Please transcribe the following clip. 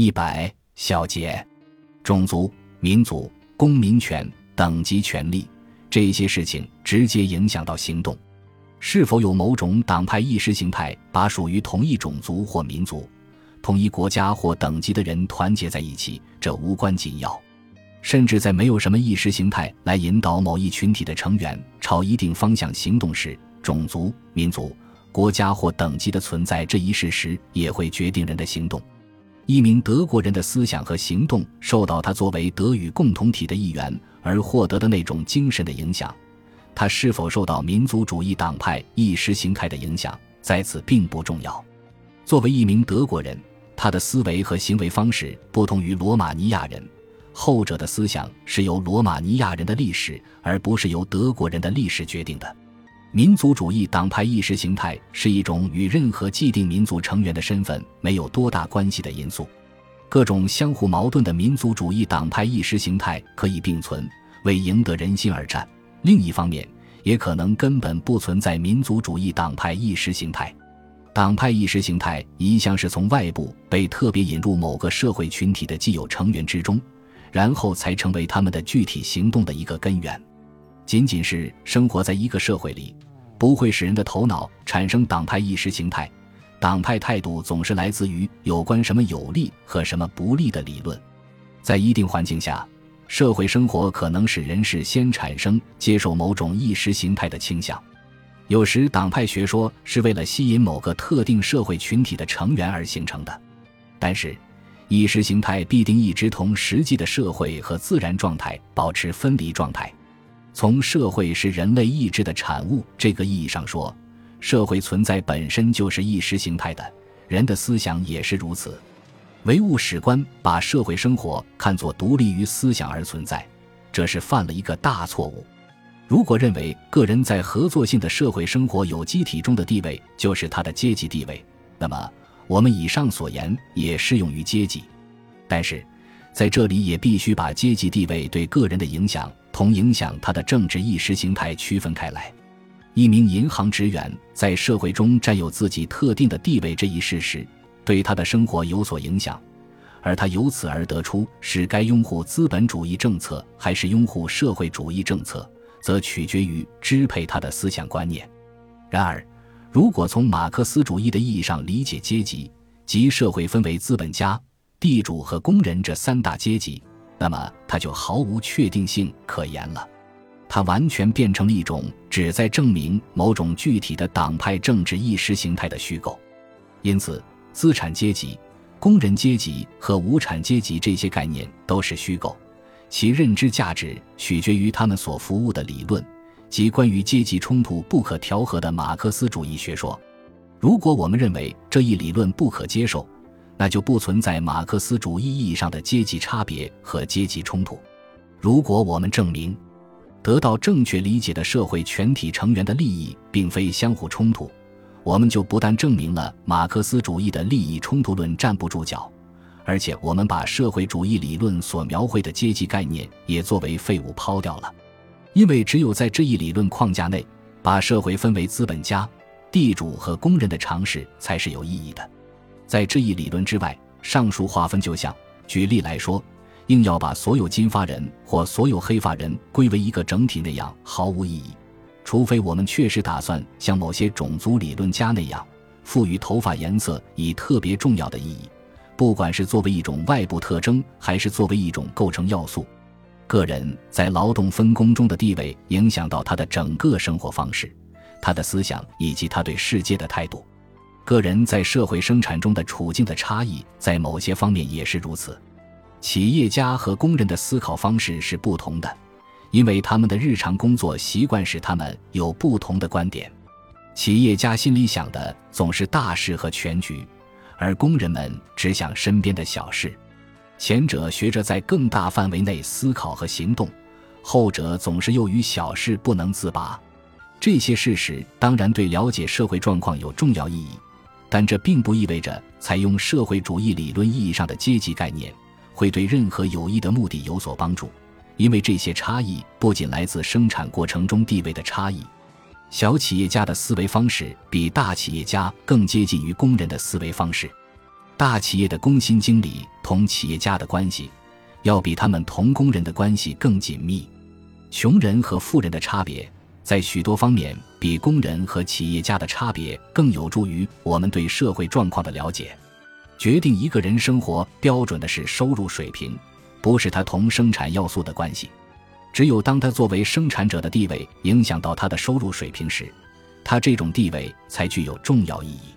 一百小节，种族、民族、公民权、等级权利这些事情直接影响到行动。是否有某种党派意识形态把属于同一种族或民族、同一国家或等级的人团结在一起，这无关紧要。甚至在没有什么意识形态来引导某一群体的成员朝一定方向行动时，种族、民族、国家或等级的存在这一事实也会决定人的行动。一名德国人的思想和行动受到他作为德语共同体的一员而获得的那种精神的影响。他是否受到民族主义党派意识形态的影响，在此并不重要。作为一名德国人，他的思维和行为方式不同于罗马尼亚人。后者的思想是由罗马尼亚人的历史，而不是由德国人的历史决定的。民族主义党派意识形态是一种与任何既定民族成员的身份没有多大关系的因素。各种相互矛盾的民族主义党派意识形态可以并存，为赢得人心而战；另一方面，也可能根本不存在民族主义党派意识形态。党派意识形态一向是从外部被特别引入某个社会群体的既有成员之中。然后才成为他们的具体行动的一个根源。仅仅是生活在一个社会里，不会使人的头脑产生党派意识形态。党派态度总是来自于有关什么有利和什么不利的理论。在一定环境下，社会生活可能使人事先产生接受某种意识形态的倾向。有时，党派学说是为了吸引某个特定社会群体的成员而形成的，但是。意识形态必定一直同实际的社会和自然状态保持分离状态。从社会是人类意志的产物这个意义上说，社会存在本身就是意识形态的，人的思想也是如此。唯物史观把社会生活看作独立于思想而存在，这是犯了一个大错误。如果认为个人在合作性的社会生活有机体中的地位就是他的阶级地位，那么。我们以上所言也适用于阶级，但是在这里也必须把阶级地位对个人的影响同影响他的政治意识形态区分开来。一名银行职员在社会中占有自己特定的地位这一事实，对他的生活有所影响，而他由此而得出是该拥护资本主义政策还是拥护社会主义政策，则取决于支配他的思想观念。然而。如果从马克思主义的意义上理解阶级，即社会分为资本家、地主和工人这三大阶级，那么它就毫无确定性可言了。它完全变成了一种旨在证明某种具体的党派政治意识形态的虚构。因此，资产阶级、工人阶级和无产阶级这些概念都是虚构，其认知价值取决于他们所服务的理论。即关于阶级冲突不可调和的马克思主义学说。如果我们认为这一理论不可接受，那就不存在马克思主义意义上的阶级差别和阶级冲突。如果我们证明得到正确理解的社会全体成员的利益并非相互冲突，我们就不但证明了马克思主义的利益冲突论站不住脚，而且我们把社会主义理论所描绘的阶级概念也作为废物抛掉了。因为只有在这一理论框架内，把社会分为资本家、地主和工人的尝试才是有意义的。在这一理论之外，上述划分就像，举例来说，硬要把所有金发人或所有黑发人归为一个整体那样毫无意义。除非我们确实打算像某些种族理论家那样，赋予头发颜色以特别重要的意义，不管是作为一种外部特征，还是作为一种构成要素。个人在劳动分工中的地位影响到他的整个生活方式、他的思想以及他对世界的态度。个人在社会生产中的处境的差异，在某些方面也是如此。企业家和工人的思考方式是不同的，因为他们的日常工作习惯使他们有不同的观点。企业家心里想的总是大事和全局，而工人们只想身边的小事。前者学着在更大范围内思考和行动，后者总是又与小事不能自拔。这些事实当然对了解社会状况有重要意义，但这并不意味着采用社会主义理论意义上的阶级概念会对任何有益的目的有所帮助，因为这些差异不仅来自生产过程中地位的差异。小企业家的思维方式比大企业家更接近于工人的思维方式。大企业的工薪经理同企业家的关系，要比他们同工人的关系更紧密。穷人和富人的差别，在许多方面比工人和企业家的差别更有助于我们对社会状况的了解。决定一个人生活标准的是收入水平，不是他同生产要素的关系。只有当他作为生产者的地位影响到他的收入水平时，他这种地位才具有重要意义。